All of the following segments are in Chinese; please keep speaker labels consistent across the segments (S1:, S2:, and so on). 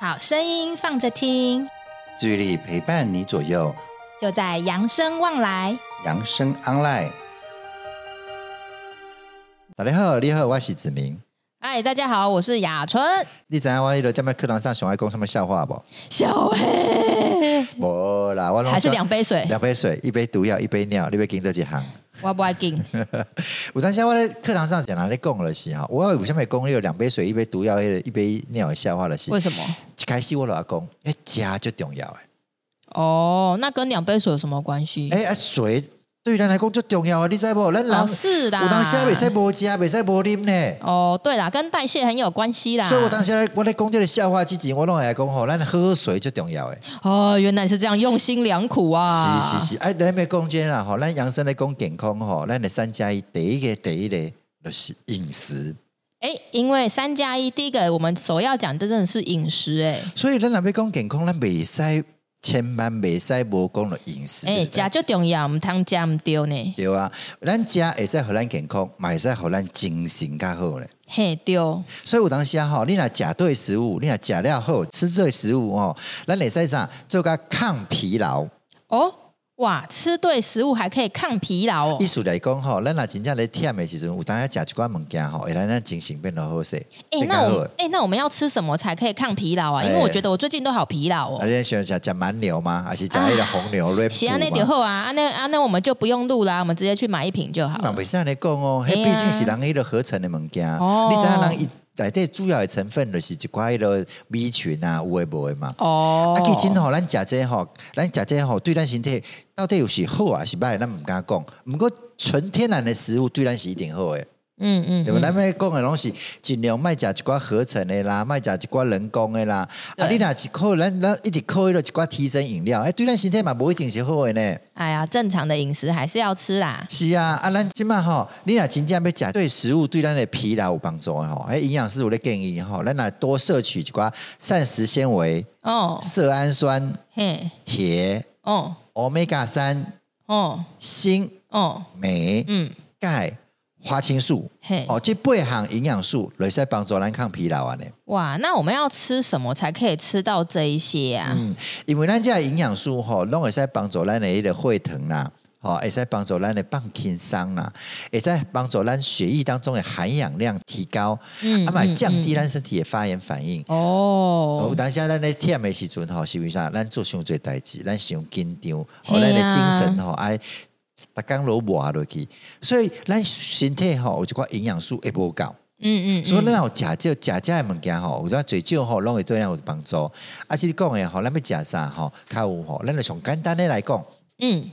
S1: 好声音放着听，
S2: 治愈力陪伴你左右，
S1: 就在扬生望来，
S2: 扬生 online。大家好，你好，我是子明。
S1: 嗨，大家好，我是雅春。
S2: 你知影我迄个在课堂上上爱讲什么笑话不？
S1: 小黑，
S2: 无啦，我
S1: 还是两杯水，
S2: 两杯水，一杯毒药，一杯尿，你要跟着几行？
S1: 我不爱紧。
S2: 有当时我在课堂上讲哪里讲了是哈，我有下面讲有两杯水、一杯毒药、一杯尿的笑话了是。
S1: 为什么？
S2: 一开始我老讲，因为家就重要哎。
S1: 哦，那跟两杯水有什么关系？
S2: 哎哎，水。对人来讲最重要啊！你知不？人老、哦、
S1: 是的，
S2: 我当时未使无食，未使无啉呢。
S1: 哦，对啦，跟代谢很有关系啦。
S2: 所以我当时我在讲这个笑话之前，我拢会来讲吼，咱喝水最重要诶。
S1: 哦，原来是这样，用心良苦啊！
S2: 是是是，哎，咱没讲这啦吼，咱养生来讲健康吼，咱的三加一，第一个第一个就是饮食。
S1: 哎，因为三加一，第一个我们首要讲的真的是饮食诶。
S2: 所以咱若要讲健康，咱未使。千万袂使无讲了饮食，
S1: 哎，食最重要，毋通食毋对呢？
S2: 对啊，咱食会使互咱健康，嘛会使互咱精神较好咧。
S1: 嘿，对。
S2: 所以有当时啊，吼，你若食对食物，你若食了好，吃对食物哦，咱会使啥做个抗疲劳
S1: 哦。哇，吃对食物还可以抗疲劳哦。
S2: 意思来讲吼，咱若真正咧忝的时阵，有当下食一寡物件吼，会让咱精神变得好些。
S1: 哎、欸，那我哎、欸，那我们要吃什么才可以抗疲劳啊？欸、因为我觉得我最近都好疲劳哦。啊，
S2: 你喜欢食食蛮牛吗？还是食那个红牛？
S1: 是啊，那就好啊。啊，那啊，那我们就不用录啦，我们直接去买一瓶就好。
S2: 那袂使安尼讲哦，迄毕竟是人迄个合成的物件。哦，你知影人一。内底主要的成分就是一寡迄个米群啊，有诶无诶嘛。哦。啊，其实吼，咱食这吼，咱食这吼，对咱身体到底有是好啊，是歹，咱毋敢讲。毋过纯天然的食物对咱是一定好诶。嗯嗯，对吧？咱们讲的拢是尽量卖食一寡合成的啦，卖食一寡人工的啦。啊，你若是靠咱咱一直靠迄个一寡提神饮料，哎，对咱身体嘛无一定是好的呢。
S1: 哎呀，正常的饮食还是要吃啦。
S2: 是啊，啊，咱即码吼，你若真正要食对食物对咱的疲劳有帮助的吼，哎，营养师有咧建议吼，咱来多摄取一寡膳食纤维哦，色氨酸嘿，铁哦，Omega 三哦，锌哦，镁嗯，钙。花青素，嘿哦，这八项营养素来使帮助咱抗疲劳啊！呢，
S1: 哇，那我们要吃什么才可以吃到这一些啊？嗯，
S2: 因为咱这营养素吼，拢会使帮助咱的一个血糖啦，吼，会使帮助咱的放轻松啦，会使帮助咱血液当中的含氧量提高，嗯，啊嘛降低咱身体的发炎反应。哦，有当时咱咧忝的时阵吼，是为啥？咱做伤济代志，咱伤紧张，吼，咱的精神吼爱。逐工拢磨落去，所以咱身体吼有一寡营养素会无够，嗯嗯，所以咱有食少食少的物件吼，有阵最少吼，拢会对咱有帮助。啊且你讲诶吼，咱要食啥吼，较有吼，咱就从简单的来讲，嗯，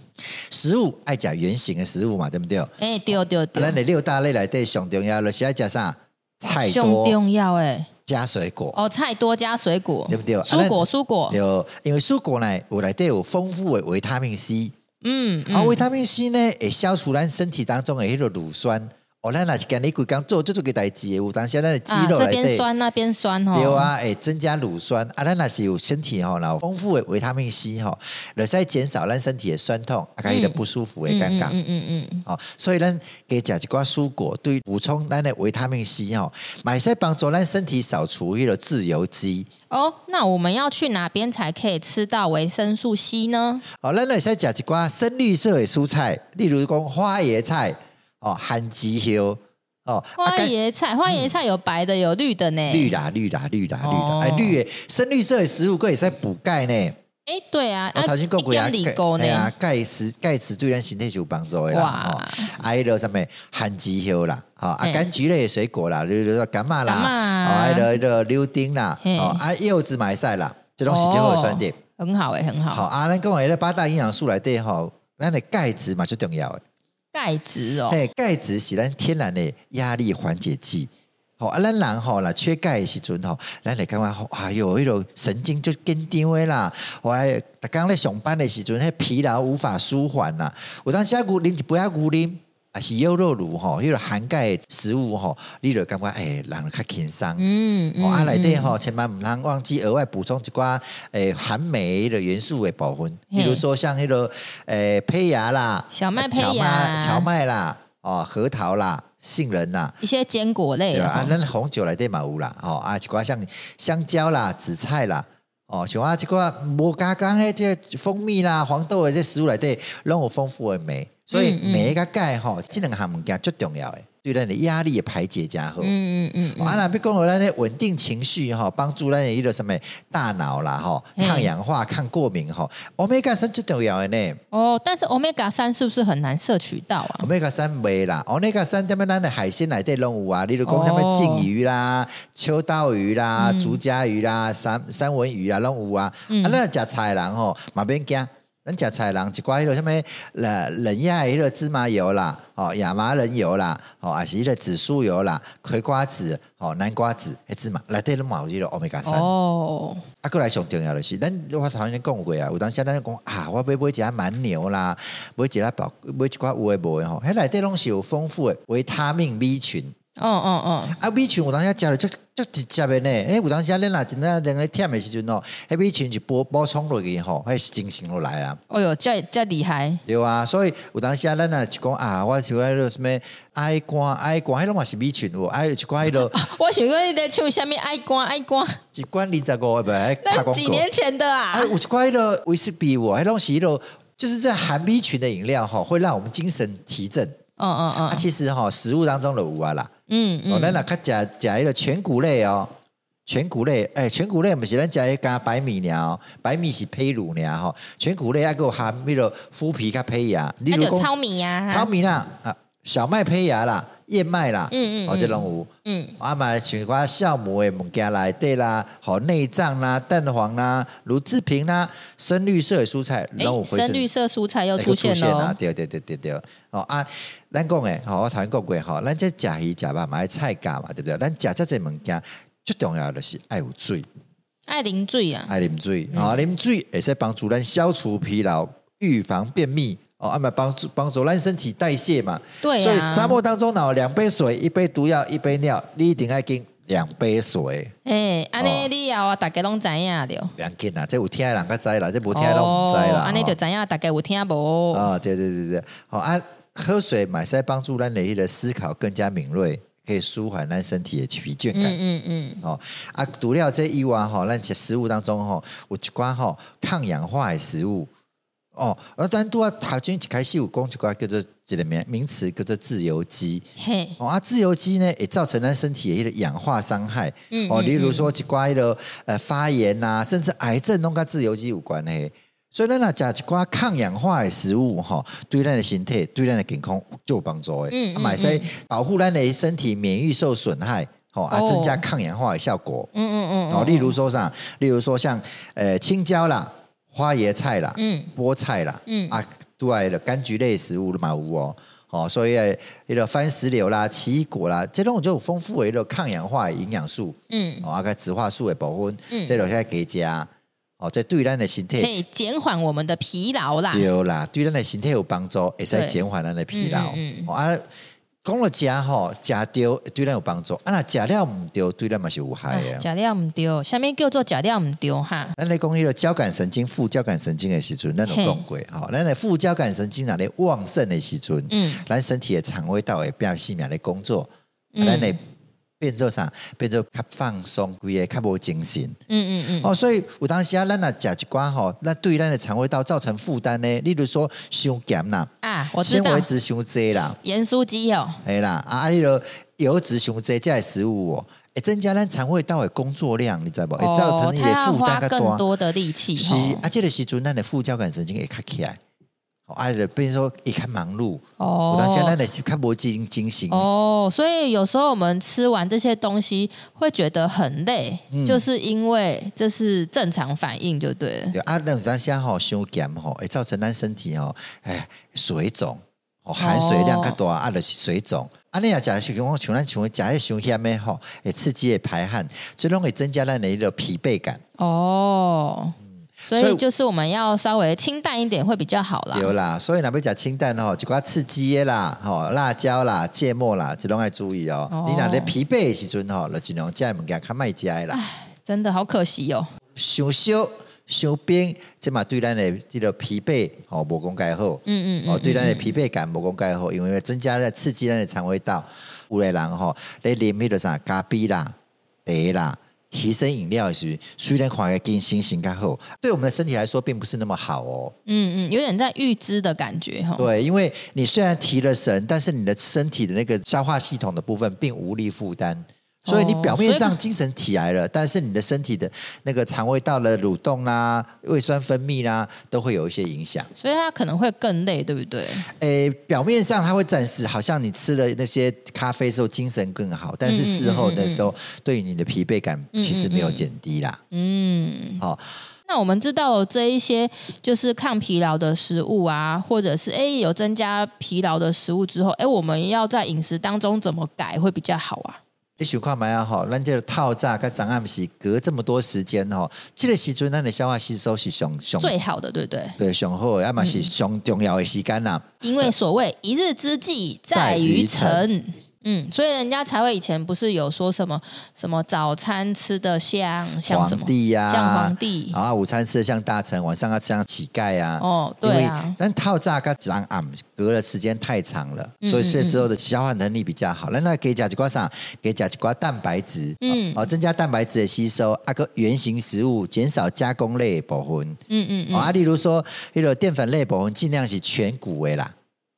S2: 食物爱食圆形的食物嘛，对不对？诶，
S1: 对对对。
S2: 咱的六大类来对上重要，就是爱食啥？菜多。
S1: 上重要诶，
S2: 加水果。
S1: 哦，菜多加水果，
S2: 对不对？
S1: 蔬果蔬果。
S2: 对，因为蔬果呢，有内底有丰富的维他命 C。嗯，啊，维他命 C 呢，也消除咱身体当中的迄个乳酸。哦，咱若是今日规工做做做个代志，有当时咱的肌肉来对，
S1: 这边酸那边酸吼。
S2: 对啊，会增加乳酸。啊，咱若是有身体吼，然后丰富的维他命 C 吼，来使减少咱身体的酸痛，啊，个伊个不舒服的感觉。嗯嗯嗯嗯。哦，所以咱加食一寡蔬果，对补充咱的维他命 C 吼，买使帮助咱身体扫除迄个自由基。
S1: 哦，那我们要去哪边才可以吃到维生素 C 呢？
S2: 哦，咱来使食一寡深绿色的蔬菜，例如讲花椰菜。哦，番薯叶哦，
S1: 花椰菜，花椰菜有白的，有绿的呢。
S2: 绿啦，绿啦，绿啦，绿啦，哎，绿诶，深绿色的食物可以在补钙呢。
S1: 哎，对啊，
S2: 我头先讲过啊，钙啊，钙质，钙质对咱身体有帮助的啦。哇，还有什么番薯叶啦，好啊，柑橘类的水果啦，比如说柑嘛啦，哦，还有那个柳丁啦，哦，啊，柚子买晒啦，这东西最后酸点，
S1: 很好诶，很好。
S2: 好啊，咱讲诶，那八大营养素来对吼，咱的钙质嘛最重要诶。
S1: 钙质哦，
S2: 嘿，钙质是咱天然的压力缓解剂。好啊，咱人吼啦，缺钙的时阵吼，咱来感觉吼，哎呦，迄种神经就紧张的啦。我还逐刚咧上班的时阵，迄疲劳无法舒缓啦。有当时啊，牛啉一杯啊，牛啉。啊，是优酪乳吼，迄个含钙食物吼，你就感觉诶，人较轻松。嗯嗯。啊，内底吼，千万毋通忘记额外补充一寡诶含镁的元素的部分，比如说像迄个诶胚芽啦，
S1: 小麦胚芽、荞麦
S2: 啦，哦，核桃啦、杏仁啦，
S1: 一些坚果类
S2: 对吧？啊，那红酒内底嘛有啦，哦啊，一寡像香蕉啦、紫菜啦，哦，像啊，一寡无加工的这蜂蜜啦、黄豆的这食物内底，拢有丰富诶镁，所以镁个钙吼，这两项物件最重要的。对咱的压力的排解加好，嗯嗯嗯，啊那别讲了咱的稳定情绪吼，帮助咱的一个什么大脑啦吼，抗氧化、抗过敏吼，Omega 三最重要的呢。
S1: 哦，但是 Omega 三是不是很难摄取到啊
S2: ？Omega 三没啦，Omega 三这边咱的海鲜来对拢有啊，例如讲什么鲸鱼啦、秋刀鱼啦、竹夹鱼啦、三三文鱼啊拢有啊，啊那食菜人吼嘛免惊。咱食菜人一寡迄落什物冷冷压迄落芝麻油啦，哦亚麻仁油啦，哦还是迄个紫苏油啦，葵瓜子，哦南瓜子，迄芝麻内底拢嘛有迄落欧米伽三。哦，啊，过来上重要的是，咱我头先讲过啊，有当时咱讲啊，我买买一下蛮牛啦，买一下宝，买一寡有诶无诶吼，迄内底拢是有丰富诶维他命 B 群。哦哦哦，啊 B 群有当时食了就就直接的呢，诶有当时恁若真正两个忝的时阵哦，迄 B 群就补补充落去吼，迄是精神落来啊。
S1: 哦哟，这这厉害。
S2: 对啊，所以有当时咱若就讲啊，我喜欢迄个什么爱肝爱肝，迄拢嘛是 B 群哦，爱一寡迄个。
S1: 我想讲你在唱啥物爱肝爱肝？
S2: 一罐二十五诶，
S1: 那几年前的啊。
S2: 啊，有一寡迄个威士忌哦，迄拢是迄落，就是这含 B 群的饮料吼，会让我们精神提振。嗯嗯嗯。啊，其实吼食物当中的有啊啦。嗯，嗯，哦，咱若较食食迄个全谷类哦，全谷类，哎，全谷类毋是咱食迄加白米尔，白米是胚乳尔吼，全谷类还有含迄个麸皮甲胚芽，
S1: 例如糙米啊，
S2: 糙米啦，啊，小麦胚芽啦，燕麦啦，嗯嗯，哦，这种有，嗯，啊嘛像寡酵母的物件来对啦，好内脏啦，蛋黄啦，乳制品啦，深绿色的蔬菜，
S1: 哎，深绿色蔬菜又出现了，
S2: 对对对对对，哦啊。咱讲诶，好，我头先讲过吼，咱这食鱼食肉买菜价嘛，对不对？咱食这些物件最重要的是爱有水，
S1: 爱啉水啊，
S2: 爱啉水啊，啉水会使帮助咱消除疲劳、预防便秘哦，安排帮助帮助咱身体代谢嘛。对、啊，所以沙漠当中呢两杯水，一杯毒药，一杯尿，你一定爱跟两杯水。
S1: 哎、欸，安尼你要啊，大家拢知影着。
S2: 两斤啦，这有听的人较知啦，这无听的拢唔知啦。
S1: 安尼就知影，大家有听无？
S2: 啊，对对对对，好啊。喝水买赛帮助咱的思考更加敏锐，可以舒缓咱身体的疲倦感。嗯嗯嗯。哦啊，除了这以外哈，咱食食物当中哈，有一寡哈抗氧化的食物。哦，而咱都要头先一开始有讲一寡叫做一个名名词叫做自由基。嘿。哦啊，自由基呢，也造成咱身体的一个氧化伤害。嗯。哦，例如说一寡一个呃发炎呐、啊，甚至癌症拢跟自由基有关系。所以咱若食一寡抗氧化的食物吼，对咱的身体、对咱的健康就有帮助的。嗯，买些保护咱的身体免疫受损害，哦啊，增加抗氧化的效果。嗯嗯嗯。哦，例如说啥？例如说像呃青椒啦、花椰菜啦、嗯、菠菜啦，嗯啊，对的柑橘类食物的嘛有哦。哦，所以那个番石榴啦、奇异果啦，这种就有丰富的一个抗氧化的营养素。嗯，哦，啊个植化素的部分，嗯，这种现在可以加。哦，这对咱的身体可
S1: 以减缓我们的疲劳啦。
S2: 对啦，对咱的身体有帮助，也是减缓咱的疲劳。嗯嗯、哦。啊，讲了食吼，食对对咱有帮助。啊，那食了毋对，对咱嘛是有害的。
S1: 食了毋对，下面叫做食了毋对哈。
S2: 咱来讲迄个交感神经、副交感神经诶时阵，咱有讲过。吼，咱的副交感神经哪咧旺盛诶时阵，嗯，咱身体诶肠胃道会比较细密的工作，咱的。变做啥？变做较放松，规个较无精神。嗯嗯嗯。哦，所以有当时啊，咱若食一寡吼，那对咱的肠胃道造成负担呢。例如说，伤咸啦，
S1: 啊，我知道。
S2: 纤维质伤济啦，
S1: 盐酥鸡哦，
S2: 哎啦，啊，迄个油脂伤济，这些食物哦，会增加咱肠胃道的工作量，你知不？会造成一些负担
S1: 更多的力气。
S2: 是，啊，这个时阵，咱的副交感神经会卡起来。爱的，比如说一看忙碌哦，我现在呢看不精精神
S1: 哦，所以有时候我们吃完这些东西会觉得很累，嗯、就是因为这是正常反应，就对了。
S2: 啊，那咱现在吼伤咸吼，会造成咱身体哦，哎，水肿哦，含水量较大，啊，就是水肿。啊，你也讲是讲，像咱像讲些伤咸的吼，会刺激的排汗，最终会增加咱的一个疲惫感哦。
S1: 所以就是我们要稍微清淡一点会比较好啦。
S2: 有啦，所以哪边讲清淡哦，就括刺激啦，吼辣椒啦、芥末啦，这种要注意哦。哦你哪在疲惫的时阵吼，就尽量这物件较卖食的啦。
S1: 真的好可惜哦。
S2: 想烧伤冰，这嘛对咱的这个疲惫哦，无讲介好。嗯嗯哦，对咱的疲惫感无讲介好，因为增加在刺激咱的肠胃道。有的人吼，你啉迄个啥咖啡啦、茶啦。提升饮料时，虽然看起来心情较好，对我们的身体来说并不是那么好哦。
S1: 嗯嗯，有点在预支的感觉哈。
S2: 对，因为你虽然提了神，但是你的身体的那个消化系统的部分并无力负担。所以你表面上精神起来了，但是你的身体的那个肠胃道的蠕动啦、胃酸分泌啦，都会有一些影响。
S1: 所以它可能会更累，对不对？
S2: 诶，表面上它会暂时好像你吃了那些咖啡之后精神更好，但是事后的时候，对于你的疲惫感其实没有减低啦。嗯，好。
S1: 那我们知道了这一些就是抗疲劳的食物啊，或者是诶有增加疲劳的食物之后，诶我们要在饮食当中怎么改会比较好啊？
S2: 你想看买啊吼，咱这个套炸跟早暗时隔这么多时间吼，这个时阵咱的消化吸收是上上
S1: 最好的，对不对？
S2: 对，上好，要么是上重要的时间啦。
S1: 因为所谓一日之计在于晨。嗯，所以人家才会以前不是有说什么什么早餐吃的像像什么
S2: 皇帝呀、啊，
S1: 像皇帝
S2: 啊，午餐吃的像大臣，晚上要吃像乞丐啊。
S1: 哦，对啊。
S2: 但套炸跟长暗隔的时间太长了，嗯、所以这时候的消化能力比较好。那那给甲基瓜上给甲基瓜蛋白质，嗯，哦，增加蛋白质的吸收。啊个原型食物减少加工类部分，嗯嗯嗯。啊，例如说那个淀粉类部分尽量是全谷的啦。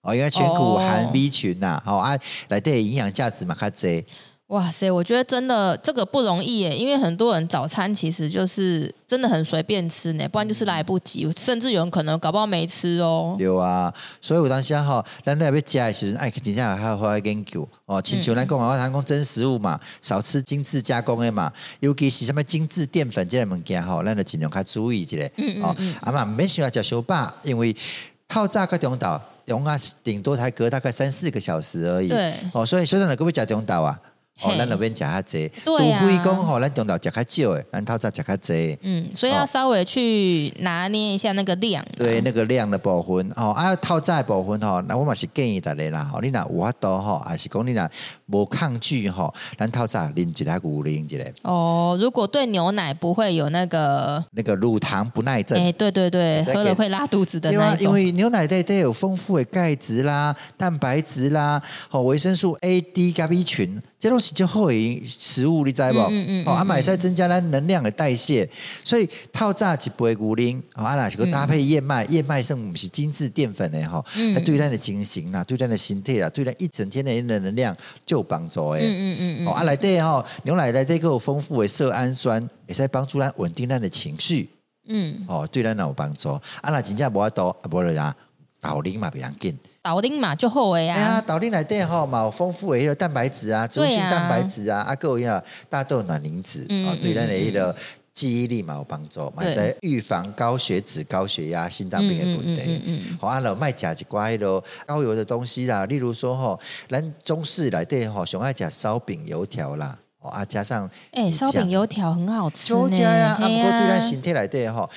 S2: 哦，因为全谷含 B 群呐，好啊，来对营养价值嘛较侪。
S1: 哇塞，我觉得真的这个不容易耶，因为很多人早餐其实就是真的很随便吃呢，不然就是来不及，甚至有人可能搞不好没吃哦。
S2: 有啊，所以有当时吼，咱那边吃的时候，哎，真正还要研究哦。请求咱讲啊，我谈讲真食物嘛，少吃精致加工的嘛，尤其是什么精致淀粉这类物件吼，咱就尽量较注意一下。嗯嗯嗯。啊嘛，免想要吃小饱，因为透早个中岛。中啊，顶多才隔大概三四个小时而已。对，哦，所以学生你，可不可以讲中岛啊？哦，咱那边食较济，除非讲吼，咱中岛食较少诶，咱透早食较济。
S1: 嗯，所以要稍微去拿捏一下那个量。
S2: 对，那个量的部分哦，啊，透早的部分吼，那我嘛是建议大家啦，吼，你若有法度吼，还是讲你若无抗拒吼，咱透早啉一下牛奶之类。
S1: 哦，如果对牛奶不会有那个
S2: 那个乳糖不耐症，
S1: 哎，对对对，喝了会拉肚子的那种。
S2: 因为牛奶里都有丰富的钙质啦、蛋白质啦、好维生素 A、D 加 B 群。这东西就好的食物，你知不？哦，阿买在增加咱能量的代谢，所以套炸一杯牛奶，哦，阿那是个搭配燕麦，燕麦是不是精致淀粉的哈？那对咱的精神啦，对咱的身体啦，对咱一整天的能量就有帮助诶。嗯嗯嗯哦，阿来对哈，牛奶来对个有丰富的色氨酸，也在帮助咱稳定咱的情绪。嗯，哦，对咱有帮助。阿那真正无法度，无了呀。豆奶嘛比较紧，
S1: 豆奶嘛就好诶呀。哎呀，
S2: 豆奶内底吼嘛有丰富的迄个蛋白质啊，植物性蛋白质啊，啊，还有大豆卵磷脂啊，对咱的迄个记忆力嘛有帮助，嘛是预防高血脂、高血压、心脏病的问题。好，阿老卖食一寡迄个高油的东西啦，例如说吼，咱中式内底吼，上爱食烧饼、油条啦。啊，加上
S1: 哎，烧饼油条很好吃呢。
S2: 呀，阿不过对咱身体来对哈，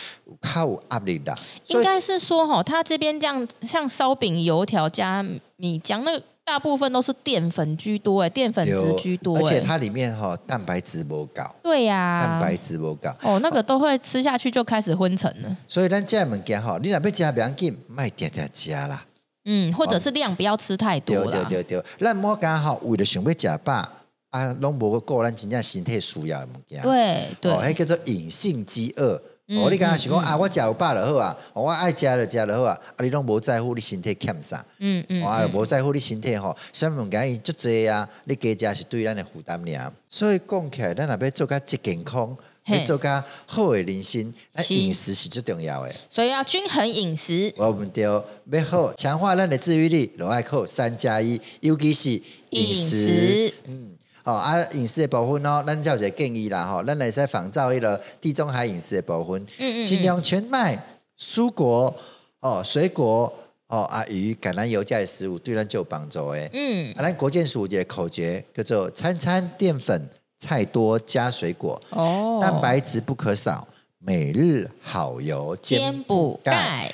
S2: 较有压力的。
S1: 应该是说吼，他这边这样像烧饼油条加米浆，那大部分都是淀粉居多哎，淀粉质居多，
S2: 而且它里面哈蛋白质不高。
S1: 对呀，
S2: 蛋白质不高。
S1: 哦，那个都会吃下去就开始昏沉了。
S2: 所以咱这物件吼，你若要加不要紧，卖点点加啦。
S1: 嗯，或者是量不要吃太多啦。
S2: 对对对，咱莫刚好为了想要吃饱。啊，拢无个咱真正身体需要的物件。
S1: 对对，
S2: 哦，迄叫做隐性饥饿。嗯、哦，你刚刚想讲、嗯、啊，我食有饱就好啊，我爱食就食就好啊。啊，你拢无在乎你身体欠啥？嗯嗯，啊，无在乎你身体吼，啥物件伊足济啊？你加食是对咱的负担尔。所以讲起来，咱若要做较即健康，要做较好的人生，那饮食是最重要的。
S1: 所以要均衡饮食。
S2: 我们就要好强化咱的自愈力，就爱靠三加一，尤其是饮食。嗯。哦，啊，饮食的部分哦，咱叫一个建议啦，吼，咱来使仿照迄个地中海饮食的部分，嗯嗯，尽量全麦、蔬果、哦，水果、哦，啊，鱼、橄榄油这类食物对咱就有帮助诶。嗯，啊，咱国健署一个口诀叫做“餐餐淀粉，菜多加水果”，哦，蛋白质不可少，每日好油兼补钙，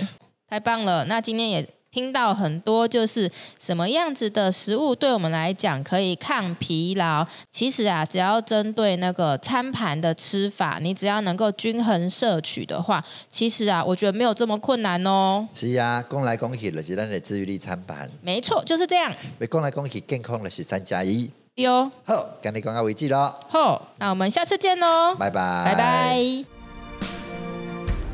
S1: 太棒了！那今天也。听到很多就是什么样子的食物对我们来讲可以抗疲劳。其实啊，只要针对那个餐盘的吃法，你只要能够均衡摄取的话，其实啊，我觉得没有这么困难哦。
S2: 是啊，讲来讲去就是咱的治愈力餐盘。
S1: 没错，就是这样。
S2: 讲来讲去，健康的是三加一。
S1: 哟，
S2: 好，跟你讲到为止咯。
S1: 好，那我们下次见喽。
S2: 拜拜，
S1: 拜拜。